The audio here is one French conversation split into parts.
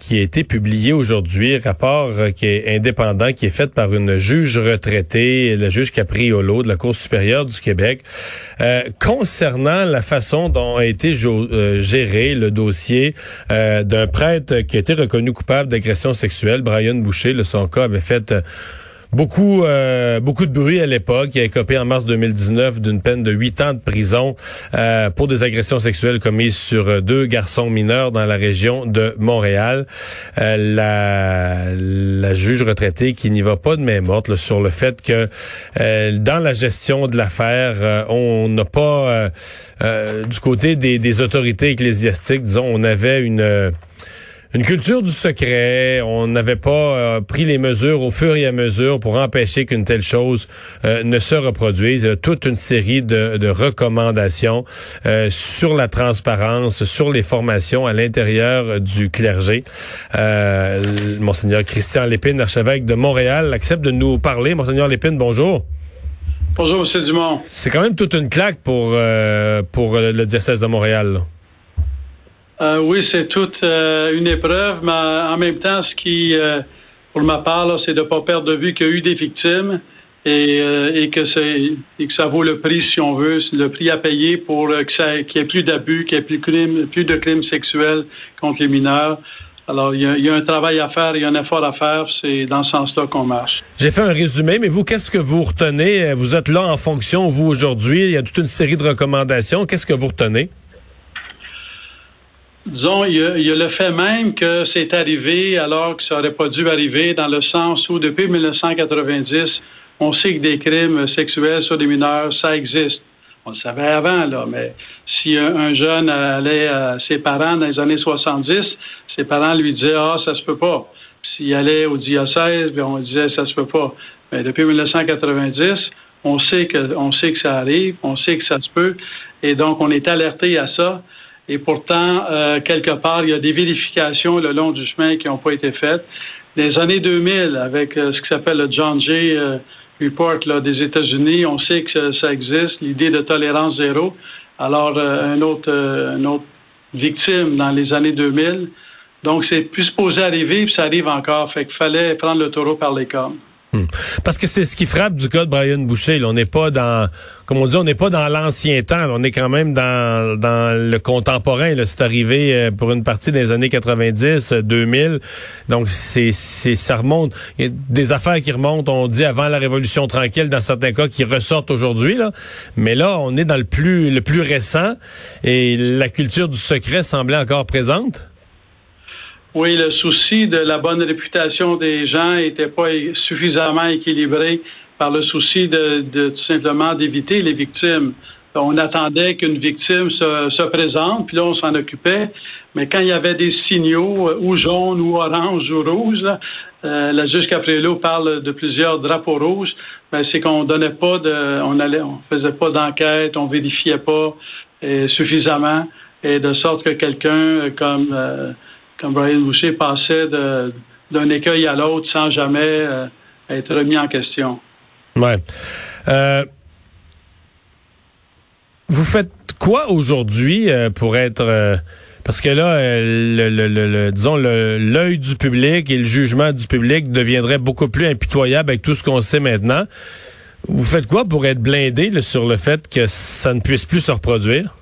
qui a été publié aujourd'hui, rapport euh, qui est indépendant, qui est fait par une juge retraitée, la juge Capriolo de la Cour supérieure du Québec, concernant la façon dont a été géré le dossier d'un prêtre qui a été reconnu coupable d'agression sexuelle, Brian Boucher. Le, son cas avait fait Beaucoup, euh, beaucoup de bruit à l'époque. Il a écopé en mars 2019 d'une peine de huit ans de prison euh, pour des agressions sexuelles commises sur deux garçons mineurs dans la région de Montréal. Euh, la, la, juge retraitée qui n'y va pas de main morte sur le fait que dans la gestion de l'affaire, on n'a pas du côté des, des autorités ecclésiastiques, disons, on avait une une culture du secret. On n'avait pas euh, pris les mesures au fur et à mesure pour empêcher qu'une telle chose euh, ne se reproduise. toute une série de, de recommandations euh, sur la transparence, sur les formations à l'intérieur du clergé. Monseigneur Christian Lépine, archevêque de Montréal, accepte de nous parler. Monseigneur Lépine, bonjour. Bonjour, M. Dumont. C'est quand même toute une claque pour, pour le diocèse de Montréal. Euh, oui, c'est toute euh, une épreuve, mais en même temps, ce qui, euh, pour ma part, c'est de ne pas perdre de vue qu'il y a eu des victimes et, et que, et que ça vaut le prix, si on veut, le prix à payer pour qu'il n'y ait plus d'abus, qu'il n'y ait plus, plus de crimes sexuels contre les mineurs. Alors, il y, a, un travail à faire, il y a un effort à faire, c'est dans ce sens-là qu'on marche. J'ai fait un résumé, mais vous, qu'est-ce que vous retenez? Vous êtes là en fonction, vous, aujourd'hui, il y a toute une série de recommandations. Qu'est-ce que vous retenez? Disons, il y, a, le fait même que c'est arrivé alors que ça n'aurait pas dû arriver, dans le sens où depuis 1990, on sait que des crimes sexuels sur des mineurs, ça existe. On le savait avant, là, mais si un, jeune allait à ses parents dans les années 70, ses parents lui disaient Ah, ça se peut pas. S'il allait au diocèse, bien, on disait ça se peut pas. Mais depuis 1990, on sait que on sait que ça arrive, on sait que ça se peut, et donc on est alerté à ça. Et pourtant, euh, quelque part, il y a des vérifications le long du chemin qui n'ont pas été faites. Les années 2000, avec euh, ce qui s'appelle le John Jay euh, Report là, des États-Unis, on sait que ça, existe, l'idée de tolérance zéro. Alors, un autre, une autre victime dans les années 2000. Donc, c'est plus supposé arriver, puis ça arrive encore. Fait qu'il fallait prendre le taureau par les cornes. Hmm. Parce que c'est ce qui frappe du cas de Brian Boucher. On n'est pas dans, comme on dit, on n'est pas dans l'ancien temps. On est quand même dans, dans le contemporain. C'est arrivé euh, pour une partie des années 90, 2000. Euh, Donc c'est, c'est, ça remonte. Y des affaires qui remontent. On dit avant la Révolution tranquille, dans certains cas, qui ressortent aujourd'hui. Mais là, on est dans le plus, le plus récent et la culture du secret semblait encore présente. Oui, le souci de la bonne réputation des gens n'était pas suffisamment équilibré par le souci de, tout simplement d'éviter les victimes. On attendait qu'une victime se, présente, puis là, on s'en occupait. Mais quand il y avait des signaux, euh, ou jaunes, ou orange, ou rouges, euh, la juge Capriello parle de plusieurs drapeaux rouges, ben, c'est qu'on donnait pas de, on allait, on faisait pas d'enquête, on vérifiait pas euh, suffisamment, et de sorte que quelqu'un comme comme Brian Boucher passait d'un écueil à l'autre sans jamais euh, être remis en question. Ouais. Euh, vous faites quoi aujourd'hui euh, pour être parce que là, le, le, le, disons l'œil du public et le jugement du public deviendrait beaucoup plus impitoyable avec tout ce qu'on sait maintenant. Vous faites quoi pour être blindé sur le fait que ça ne puisse plus se reproduire?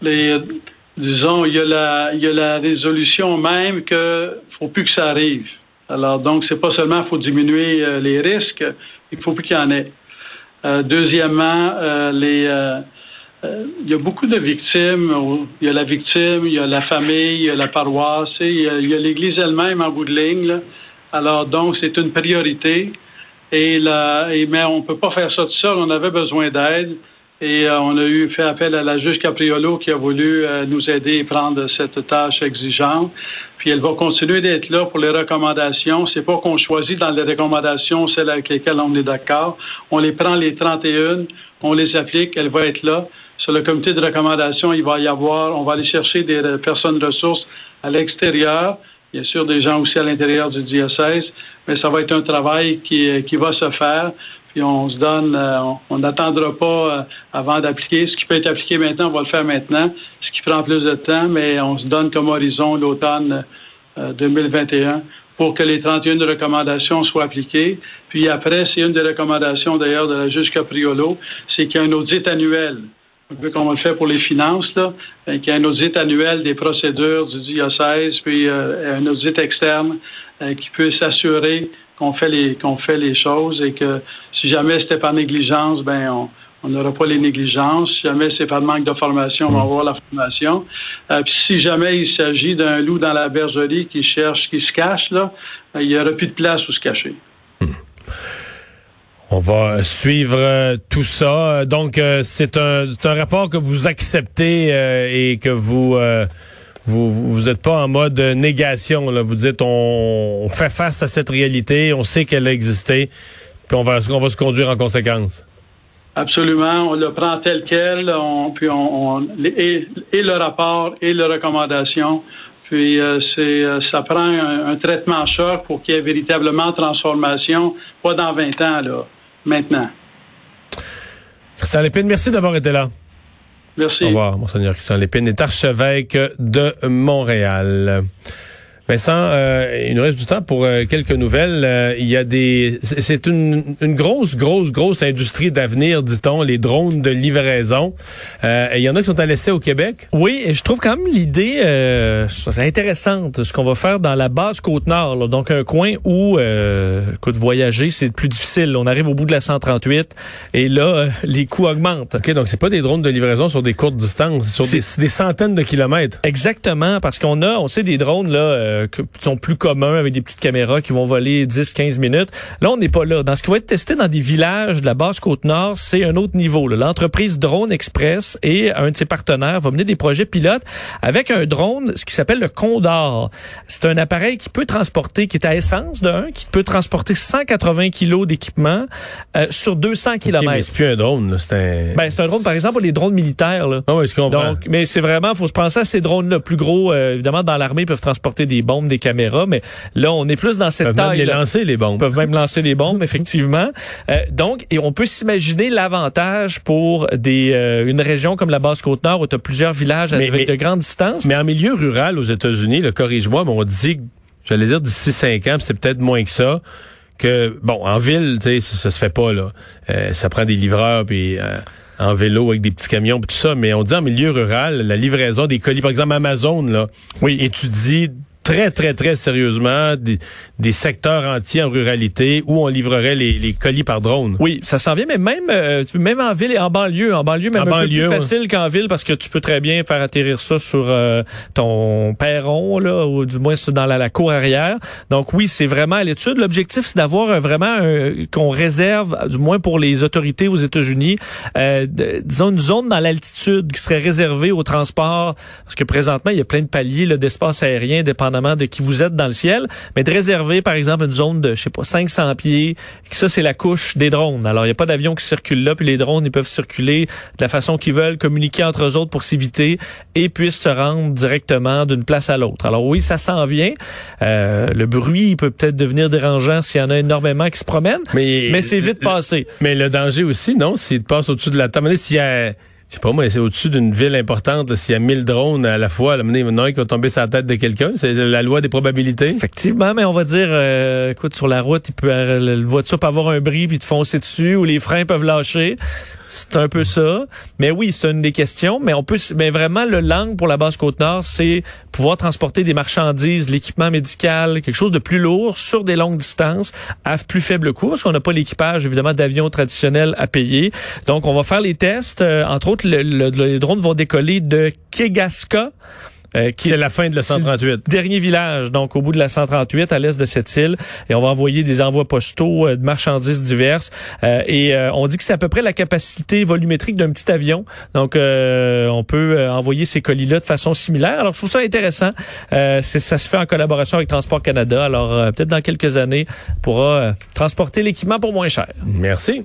Les, disons, il y a la, il y a la résolution même que faut plus que ça arrive. Alors, donc, c'est pas seulement faut diminuer euh, les risques, il faut plus qu'il y en ait. Euh, deuxièmement, euh, les, il y a beaucoup de victimes. Il y a la victime, il y a la famille, il y a la paroisse, il y a l'Église elle-même en bout de ligne. Là. Alors, donc, c'est une priorité. Et, la, et mais on peut pas faire ça tout seul. On avait besoin d'aide. Et euh, on a eu fait appel à la juge Capriolo qui a voulu euh, nous aider à prendre cette tâche exigeante. Puis elle va continuer d'être là pour les recommandations. C'est pas qu'on choisit dans les recommandations celles avec lesquelles on est d'accord. On les prend les 31, on les applique, elle va être là. Sur le comité de recommandation, il va y avoir, on va aller chercher des personnes ressources à l'extérieur bien sûr des gens aussi à l'intérieur du diocèse, mais ça va être un travail qui, qui va se faire. Puis on se donne, on n'attendra pas avant d'appliquer. Ce qui peut être appliqué maintenant, on va le faire maintenant. Ce qui prend plus de temps, mais on se donne comme horizon l'automne 2021 pour que les 31 recommandations soient appliquées. Puis après, c'est une des recommandations d'ailleurs de la juge Capriolo, c'est qu'il y a un audit annuel un peu comme on le fait pour les finances, là, euh, qu'il y a un audit annuel des procédures du diocèse, puis euh, un audit externe euh, qui peut s'assurer qu'on fait les qu'on fait les choses et que si jamais c'était par négligence, ben on on n'aura pas les négligences. Si jamais c'est par manque de formation, on va avoir la formation. puis si jamais il s'agit d'un loup dans la bergerie qui cherche, qui se cache, là, il n'y aura plus de place où se cacher. On va suivre euh, tout ça. Donc, euh, c'est un, un, rapport que vous acceptez euh, et que vous, vous vous êtes pas en mode négation. Là. Vous dites on, fait face à cette réalité, on sait qu'elle a existé, puis on va, on va se conduire en conséquence. Absolument, on le prend tel quel, on, puis on, et, le rapport et les recommandations. Puis c'est ça prend un, un traitement choc pour qu'il y ait véritablement transformation, pas dans 20 ans là maintenant. Christian Lépine, merci d'avoir été là. Merci. Au revoir, Monseigneur Christian Lépine est archevêque de Montréal. Vincent, euh, il nous reste du temps pour euh, quelques nouvelles. Euh, il y a des, c'est une, une, grosse, grosse, grosse industrie d'avenir, dit-on, les drones de livraison. il y en a qui sont à l'essai au Québec. Oui, et je trouve quand même l'idée intéressante, ce qu'on va faire dans la base Côte-Nord, donc un coin où, écoute, voyager, c'est plus difficile. On arrive au bout de la 138 et là, les coûts augmentent. Ok, donc c'est pas des drones de livraison sur des courtes distances, sur des, des, centaines de kilomètres. Exactement, parce qu'on a, on sait des drones là euh, qui sont plus communs avec des petites caméras qui vont voler 10-15 minutes. Là, on n'est pas là. Dans ce qui va être testé dans des villages de la basse Côte-Nord, c'est un autre niveau. L'entreprise Drone Express et un de ses partenaires va mener des projets pilotes avec un drone, ce qui s'appelle le Condor. C'est un appareil qui peut transporter, qui est à essence d'un, qui peut transporter 180 kilos d'équipement euh, sur 200 km. mais c'est plus un drone, c'est un... Ben, c'est un drone, par exemple, pour les drones militaires. Là. Ah oui, je comprends. Donc, mais c'est vraiment, faut se penser à ces drones-là. Plus gros, euh, évidemment, dans l'armée, ils peuvent transporter des bombes, des caméras, mais là, on est plus dans cette peuvent taille. Même les lancer, les bombes. Ils peuvent même lancer les bombes, effectivement. Euh, donc, et on peut s'imaginer l'avantage pour des euh, une région comme la Basse-Côte-Nord où tu as plusieurs villages avec de grandes distances. Mais en milieu rural aux États-Unis, le corrige-moi, mais on dit, j'allais dire d'ici cinq ans, c'est peut-être moins que ça que bon en ville tu sais ça, se fait pas là euh, ça prend des livreurs puis en vélo avec des petits camions tout ça, mais on dit en milieu rural, la livraison des colis, par exemple Amazon, là, oui. étudie très, très, très sérieusement des, des, secteurs entiers en ruralité où on livrerait les, les colis par drone. Oui, ça s'en vient, mais même, euh, même en ville et en banlieue, en banlieue, même un peu plus facile qu'en ville parce que tu peux très bien faire atterrir ça sur euh, ton perron, là, ou du moins dans la, la cour arrière. Donc oui, c'est vraiment à l'étude. L'objectif, c'est d'avoir vraiment qu'on réserve, du moins pour les autorités aux États-Unis, euh, disons une zone dans l'altitude qui serait réservée au transport, parce que présentement, il y a plein de paliers d'espace aérien dépendant de qui vous êtes dans le ciel, mais de réserver, par exemple, une zone de, je sais pas, 500 pieds. Ça, c'est la couche des drones. Alors, il n'y a pas d'avion qui circule là, puis les drones, ils peuvent circuler de la façon qu'ils veulent, communiquer entre eux autres pour s'éviter et puissent se rendre directement d'une place à l'autre. Alors oui, ça s'en vient. Euh, le bruit peut peut-être devenir dérangeant s'il y en a énormément qui se promènent, mais, mais c'est vite passé. Mais le danger aussi, non, s'il passe au-dessus de la table, s'il y a je sais pas moi, c'est au-dessus d'une ville importante, s'il y a 1000 drones à la fois, là, il y en va tomber sur la tête de quelqu'un, c'est la loi des probabilités. Effectivement, mais on va dire, euh, écoute, sur la route, il peut, euh, la voiture peut avoir un bris puis te foncer dessus, ou les freins peuvent lâcher. C'est un peu ça. Mais oui, c'est une des questions, mais on peut, mais vraiment, le langue pour la base Côte-Nord, c'est pouvoir transporter des marchandises, l'équipement médical, quelque chose de plus lourd sur des longues distances à plus faible coût, parce qu'on n'a pas l'équipage, évidemment, d'avions traditionnels à payer. Donc, on va faire les tests, euh, entre autres, les drones vont décoller de Kegaska. Euh, qui c'est la fin de la 138. Dernier village, donc au bout de la 138, à l'est de cette île. Et on va envoyer des envois postaux euh, de marchandises diverses. Euh, et on dit que c'est à peu près la capacité volumétrique d'un petit avion. Donc, on peut envoyer ces colis-là de façon similaire. Alors, je trouve ça intéressant. ça se fait en collaboration avec Transport Canada. Alors, peut-être dans quelques années, on pourra transporter l'équipement pour moins cher. Merci.